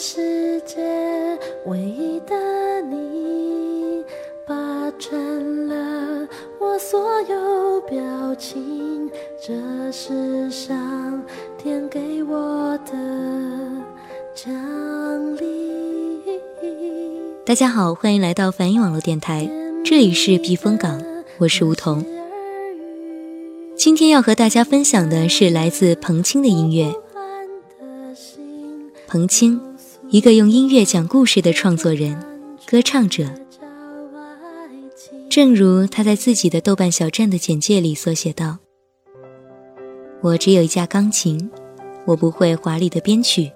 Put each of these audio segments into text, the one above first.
世界唯一的你，霸占了我所有表情。这世上天给我的奖励。大家好，欢迎来到梵音网络电台，这里是避风港，我是梧桐。今天要和大家分享的是来自彭青的音乐。彭青，一个用音乐讲故事的创作人、歌唱者。正如他在自己的豆瓣小站的简介里所写道：“我只有一架钢琴，我不会华丽的编曲。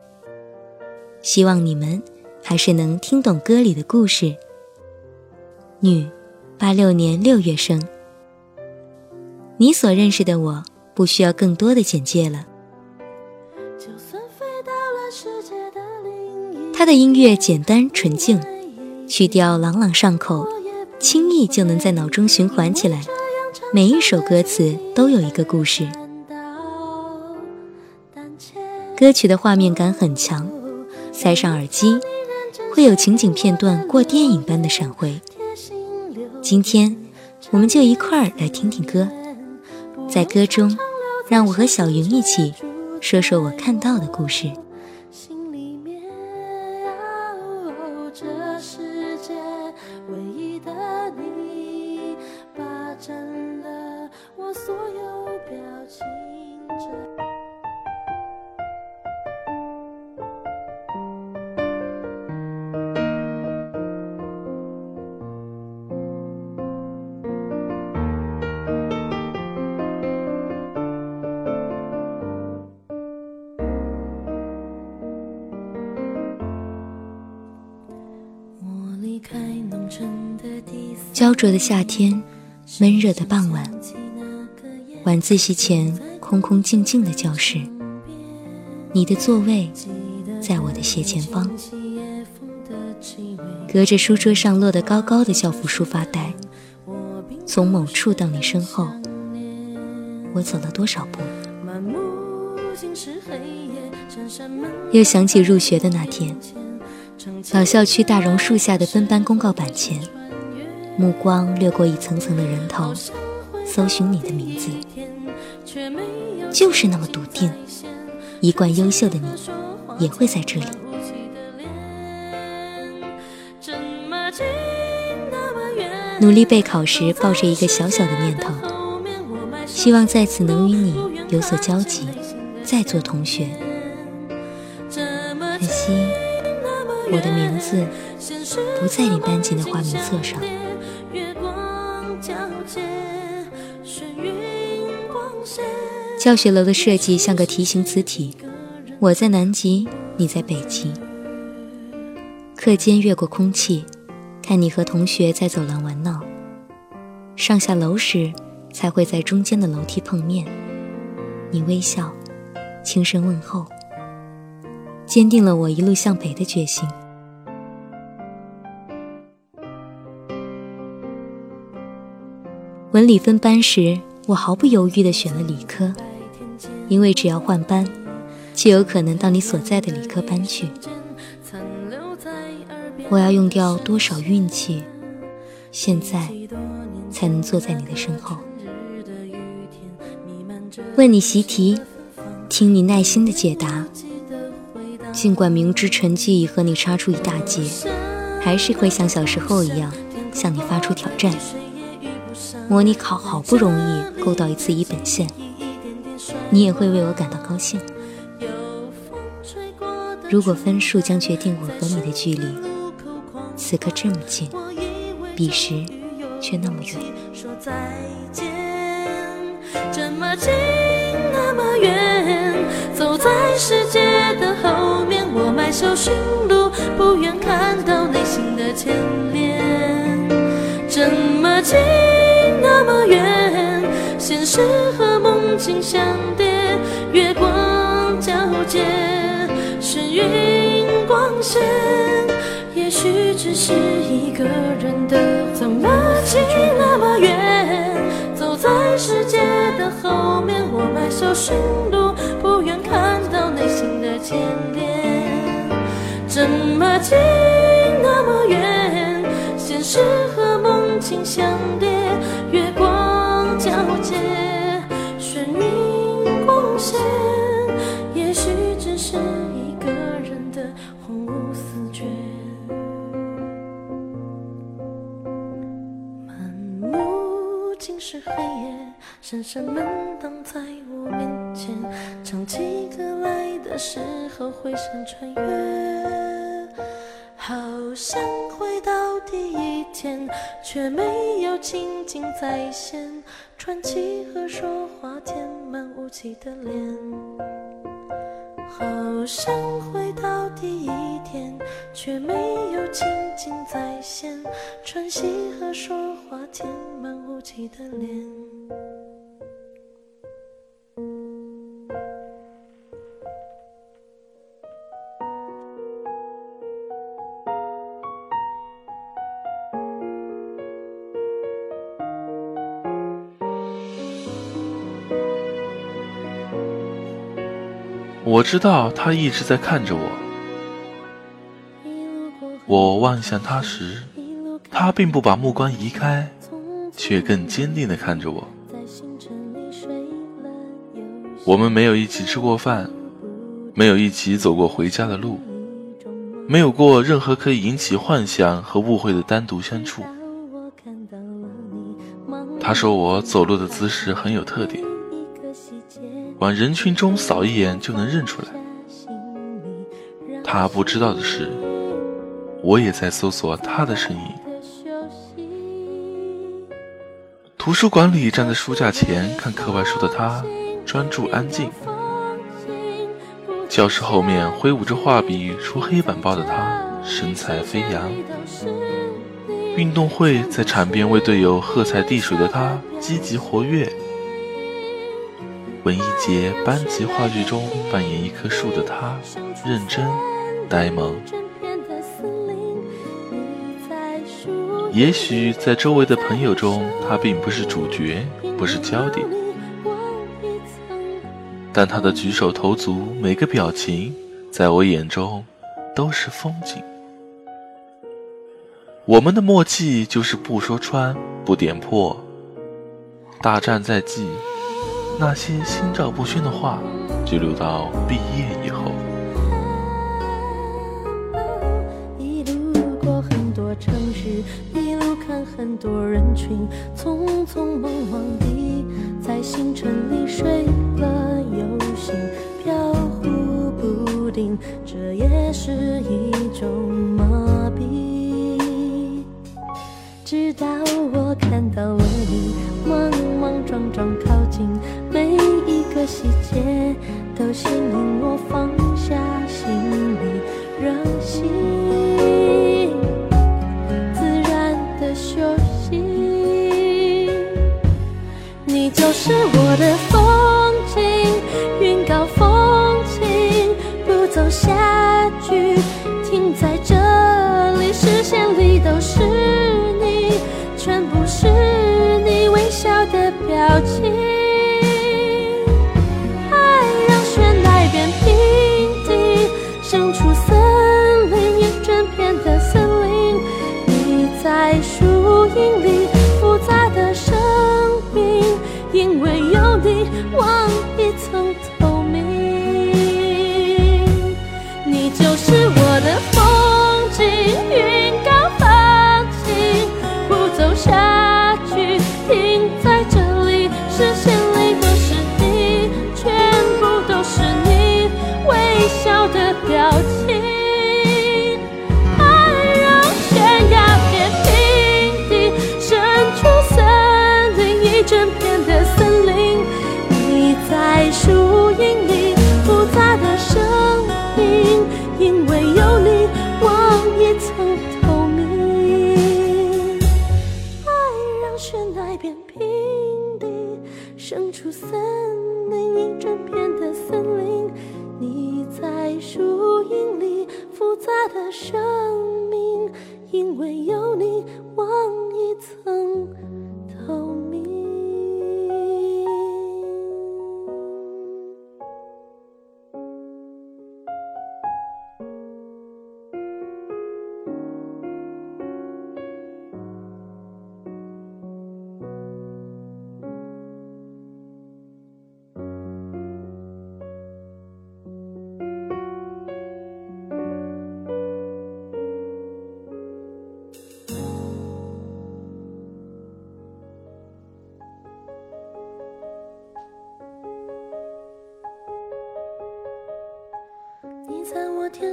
希望你们还是能听懂歌里的故事。”女，八六年六月生。你所认识的我，不需要更多的简介了。他的音乐简单纯净，曲调朗朗上口，轻易就能在脑中循环起来。每一首歌词都有一个故事。歌曲的画面感很强，塞上耳机，会有情景片段过电影般的闪回。今天，我们就一块儿来听听歌，在歌中，让我和小云一起说说我看到的故事。焦灼的夏天，闷热的傍晚，晚自习前空空静静的教室，你的座位在我的斜前方，隔着书桌上落得高高的教辅书发呆。从某处到你身后，我走了多少步？又想起入学的那天，老校区大榕树下的分班公告板前。目光掠过一层层的人头，搜寻你的名字，就是那么笃定，一贯优秀的你也会在这里。努力备考时，抱着一个小小的念头，希望在此能与你有所交集，再做同学。可惜，我的名字不在你班级的花名册上。教学楼的设计像个题型磁体，我在南极，你在北极。课间越过空气，看你和同学在走廊玩闹。上下楼时，才会在中间的楼梯碰面。你微笑，轻声问候，坚定了我一路向北的决心。文理分班时，我毫不犹豫地选了理科，因为只要换班，就有可能到你所在的理科班去。我要用掉多少运气，现在才能坐在你的身后，问你习题，听你耐心的解答。尽管明知成绩已和你差出一大截，还是会像小时候一样向你发出挑战。模拟考好不容易勾到一次一本线，你也会为我感到高兴。如果分数将决定我和你的距离，此刻这么近，彼时却那么远。这么近那么远，走在世界的后面，我迈首寻路，不愿看到内心的牵连。这么近。线是云光线，也许只是一个人的，怎么近那么远？走在世界的后面，我埋首寻路，不愿看到内心的牵连。怎么近那么远？现实。是黑夜，闪闪门挡在我面前，唱起歌来的时候回声穿越，好像回到第一天，却没有情景再现，传奇和说话填满雾气的脸。好想回到第一，却没有情景再现，喘息和说话填满雾气的脸。我知道他一直在看着我。我望向他时，他并不把目光移开，却更坚定地看着我。我们没有一起吃过饭，没有一起走过回家的路，没有过任何可以引起幻想和误会的单独相处。他说我走路的姿势很有特点。往人群中扫一眼就能认出来。他不知道的是，我也在搜索他的身影。图书馆里站在书架前看课外书的他，专注安静。教室后面挥舞着画笔出黑板报的他，神采飞扬。运动会在场边为队友喝彩递水的他，积极活跃。文艺节班级话剧中扮演一棵树的他，认真、呆萌。也许在周围的朋友中，他并不是主角，不是焦点，但他的举手投足、每个表情，在我眼中都是风景。我们的默契就是不说穿，不点破。大战在即。那些心照不宣的话，就留到毕业以后。很多人群，匆匆忙忙地在星辰里睡了又醒，飘忽不定，这也是一种麻痹。直到我看到了你，莽莽撞撞靠近。每一个细节都吸引我放下心里让心，是我的风景，云高风轻，不走下去，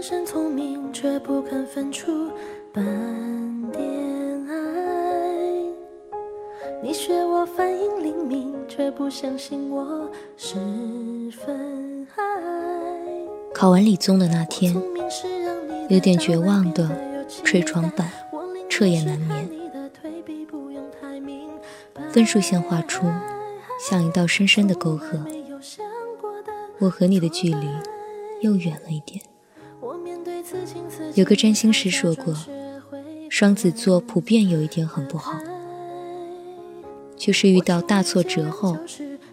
赞我天生聪明，却不肯分出半点爱。你学我反应灵敏，却不相信我十分爱。考完理综的那天，有点绝望的捶床板，彻夜难眠。分数线画出，像一道深深的沟壑。我和你的距离又远了一点。有个占星师说过，双子座普遍有一点很不好，就是遇到大挫折后，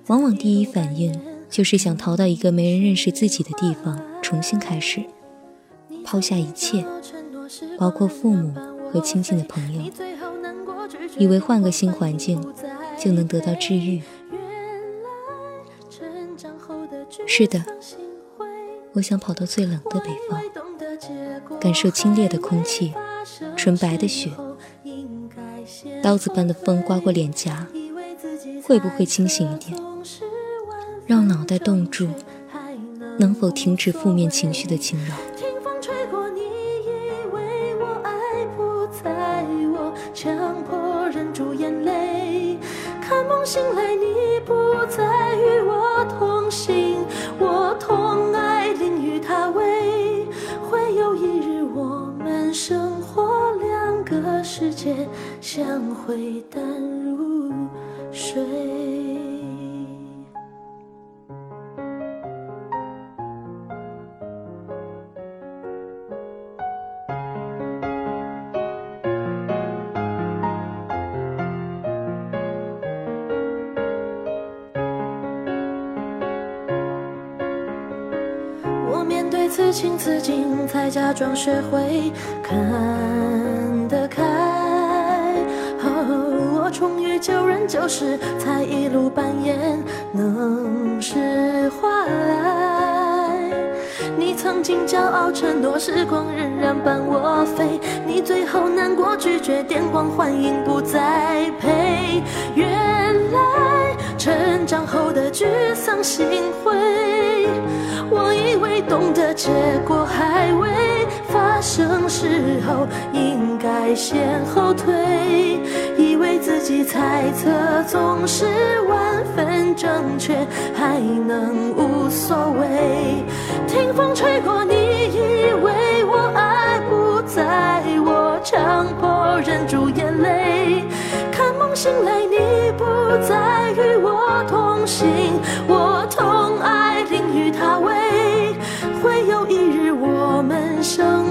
往往第一反应就是想逃到一个没人认识自己的地方，重新开始，抛下一切，包括父母和亲近的朋友，以为换个新环境就能得到治愈。是的，我想跑到最冷的北方，感受清冽的空气，纯白的雪，刀子般的风刮过脸颊，会不会清醒一点，让脑袋冻住？能否停止负面情绪的侵扰？会淡如水。我面对此情此景，才假装学会看就是，才一路扮演能释怀。你曾经骄傲承诺，时光仍然伴我飞。你最后难过拒绝，电光幻影不再陪。原来成长后的沮丧心灰。我以为懂得结果还未发生时候应该先后退，自己猜测总是万分正确，还能无所谓。听风吹过，你以为我爱不在我，强迫忍住眼泪。看梦醒来，你不再与我同行，我痛爱淋雨他为。会有一日，我们生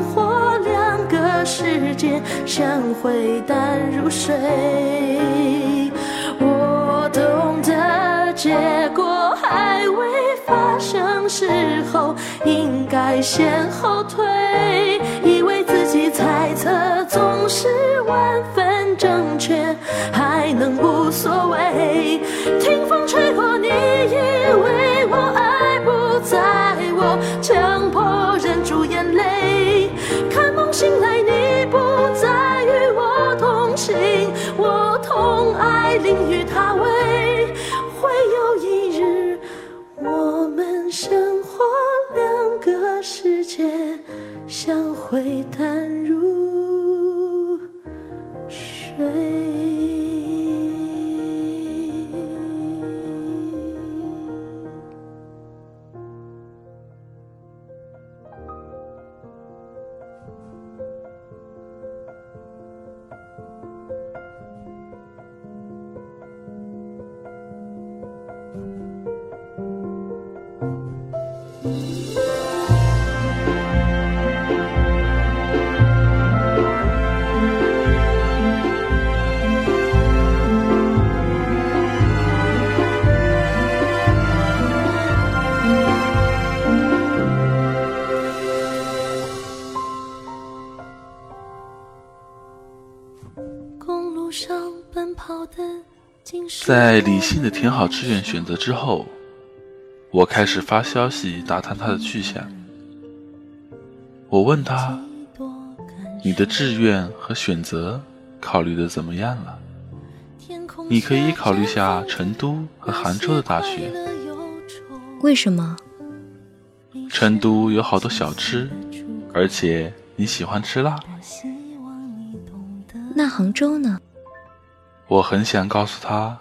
将会淡如水，我懂得结果还未发生时候应该先后退，以为自己猜测总是世界相会淡如水。在理性的填好志愿选择之后，我开始发消息打探他的去向。我问他：“你的志愿和选择考虑的怎么样了？你可以考虑下成都和杭州的大学。为什么？成都有好多小吃，而且你喜欢吃辣。那杭州呢？我很想告诉他，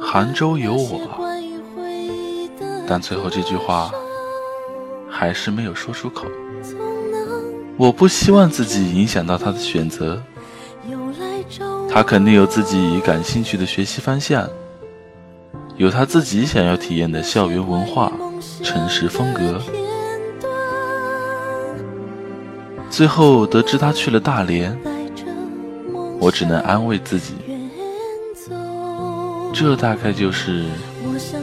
杭州有我，但最后这句话还是没有说出口。我不希望自己影响到他的选择，他肯定有自己感兴趣的学习方向，有他自己想要体验的校园文化、城市风格。最后得知他去了大连。我只能安慰自己，这大概就是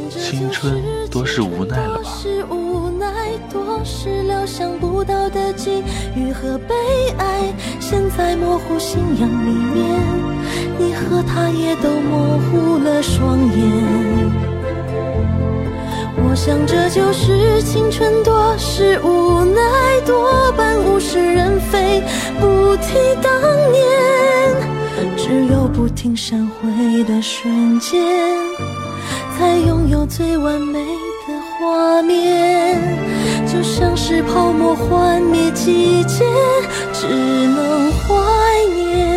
青春多是无奈了吧。多是料想不到的际遇和悲哀，现在模糊信仰里面，你和他也都模糊了双眼。我想这就是青春多是无奈，多半物是人非，不提当年。只有不停闪回的瞬间，才拥有最完美的画面。就像是泡沫幻灭季节，只能怀念。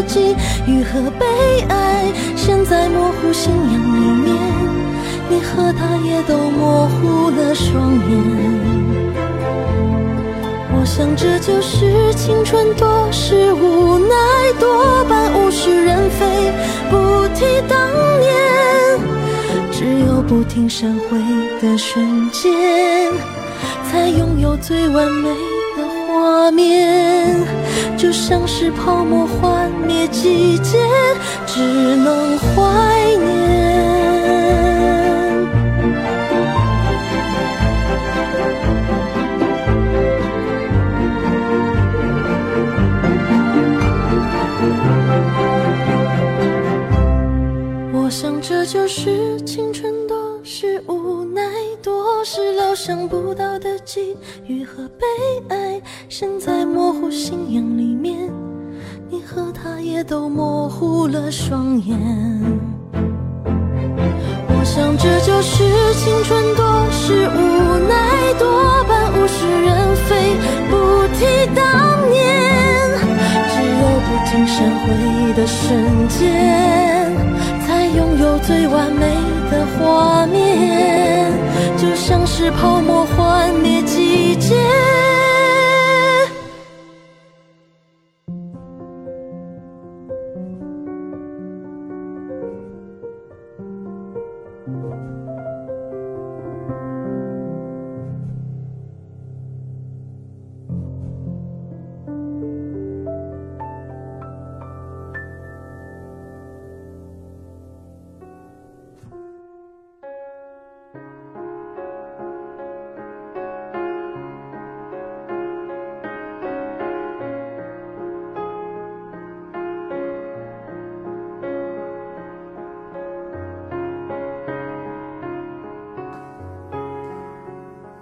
不到的际遇和悲哀。现在模糊信仰里面，你和他也都模糊了双眼。我想这就是青春，多是无奈，多半物是人非，不提当年，只有不停闪回的瞬间。才拥有最完美画面，就像是泡沫幻灭季节，只能怀念。想不到的。际遇和悲哀，现在模糊信仰里面，你和他也都模糊了双眼。我想这就是青春，多是无奈，多半物是人非，不提当年，只有不停闪回的瞬间，才拥有最完美的画面。像是泡沫幻灭季节。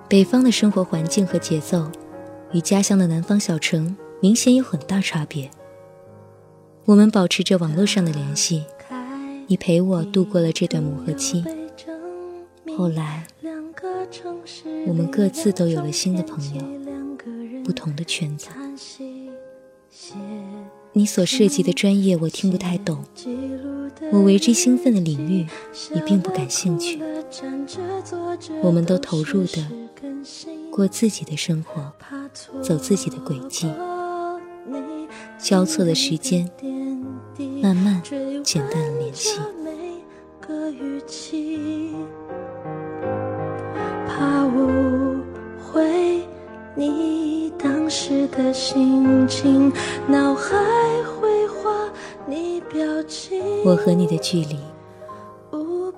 北方的生活环境和节奏，与家乡的南方小城明显有很大差别。我们保持着网络上的联系，你陪我度过了这段磨合期。后来，我们各自都有了新的朋友，不同的圈子。你所涉及的专业我听不太懂，我为之兴奋的领域你并不感兴趣。我们都投入的过自己的生活，走自己的轨迹。交错的时间，慢慢简单了联系。怕误会你当时的心情，脑海绘画你表情。我和你的距离，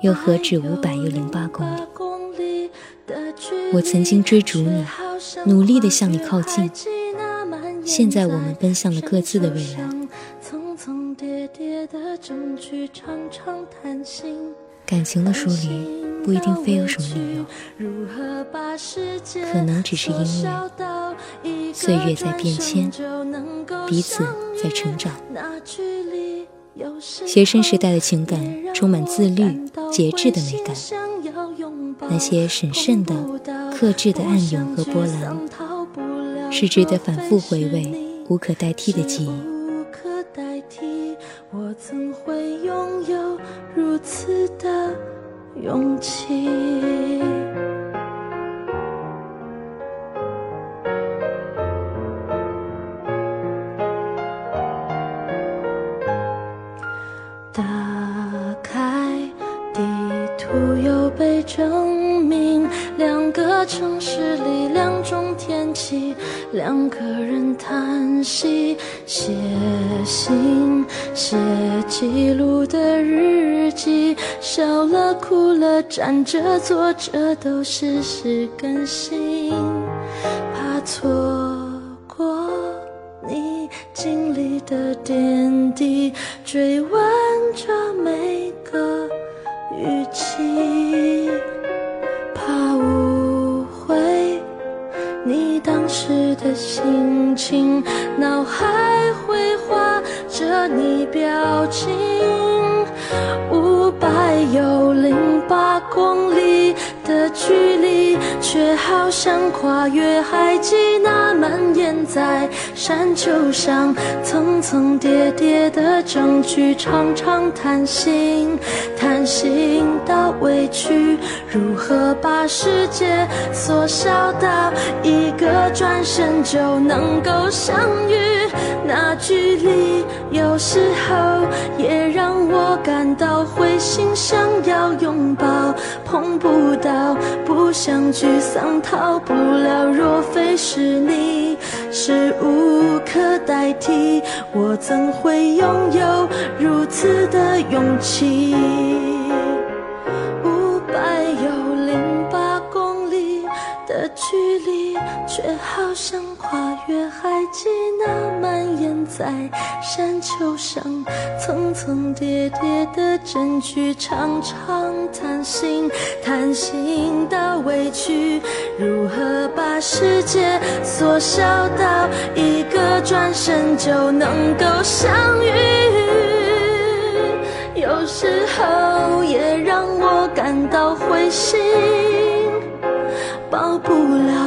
又何止五百又零八公里？我曾经追逐你，努力的向你靠近。现在我们奔向了各自的未来。感情的疏离不一定非有什么理由，可能只是因为岁月在变迁，彼此在成长。学生时代的情感充满自律、节制的美感，那些审慎的、克制的暗涌和波澜。是值得反复回味、无可代替的记忆。我怎会拥有如此的勇气？站着坐着都实时更新，怕错过你经历的点滴，追问着每个语气。时的心情，脑海绘画着你表情。五百又零公里的距离，却好像跨越海际那蔓延在山丘上，层层叠叠的证据，常常叹息，心到委屈，如何把世界缩小到一个转身就能够相遇？那距离有时候也让我感到灰心，想要拥抱，碰不到，不想沮丧，逃不了。若非是你，是无可代替，我怎会拥有如此的勇气？五百有零八公里的距离，却好像跨越海际那蔓延在山丘上，层层叠叠的证据，常常贪心，贪心的委屈，如何把世界缩小到一个转身就能够相遇？有时候也让我感到灰心，抱不了。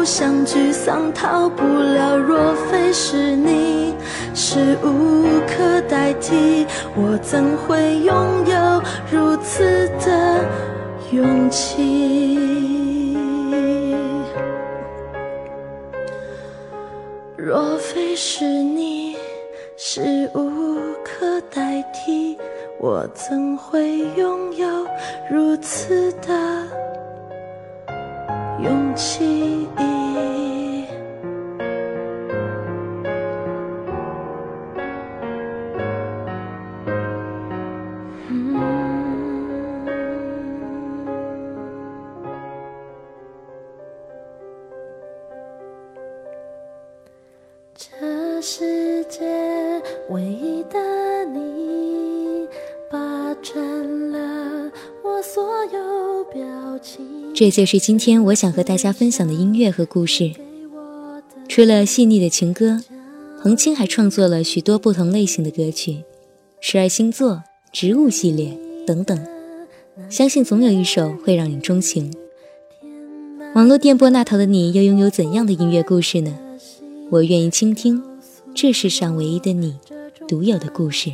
不想沮丧，逃不了。若非是你，是无可代替，我怎会拥有如此的勇气？若非是你，是无可代替，我怎会拥有如此的勇气？这就是今天我想和大家分享的音乐和故事。除了细腻的情歌，彭青还创作了许多不同类型的歌曲，十二星座、植物系列等等。相信总有一首会让你钟情。网络电波那头的你又拥有怎样的音乐故事呢？我愿意倾听，这世上唯一的你，独有的故事。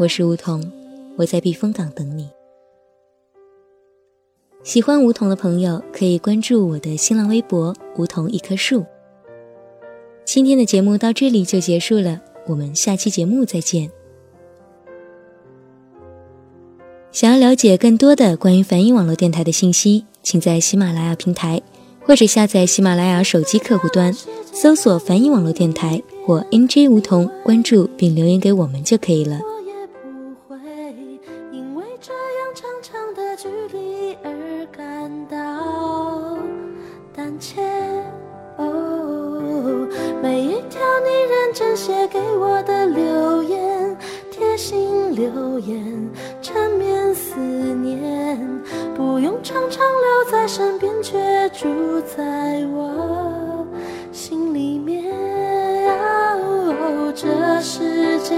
我是梧桐，我在避风港等你。喜欢梧桐的朋友可以关注我的新浪微博“梧桐一棵树”。今天的节目到这里就结束了，我们下期节目再见。想要了解更多的关于梵音网络电台的信息，请在喜马拉雅平台或者下载喜马拉雅手机客户端，搜索“梵音网络电台”或 “nj 梧桐”，关注并留言给我们就可以了。流言，缠绵思念，不用常常留在身边，却住在我心里面。这世界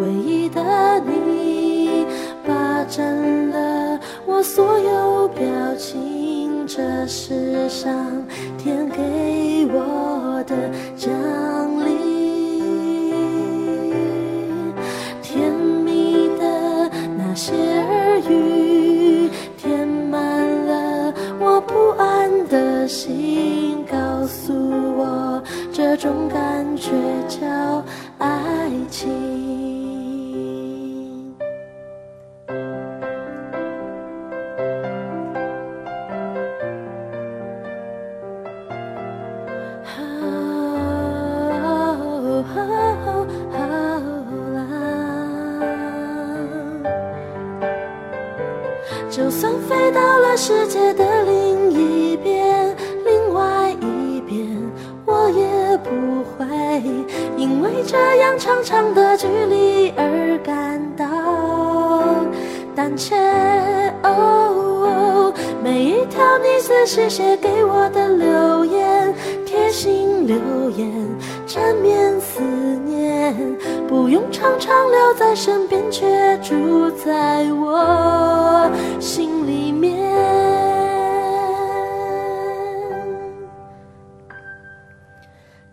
唯一的你，霸占了我所有表情。这世上你仔细写给我的留言，贴心留言，缠绵思念，不用常常留在身边，却住在我心里面。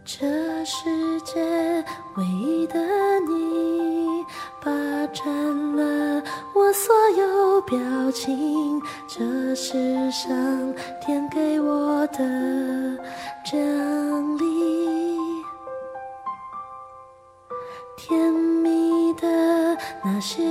这世界唯一的你，占了我所有表情。这世上天给我的奖励，甜蜜的那些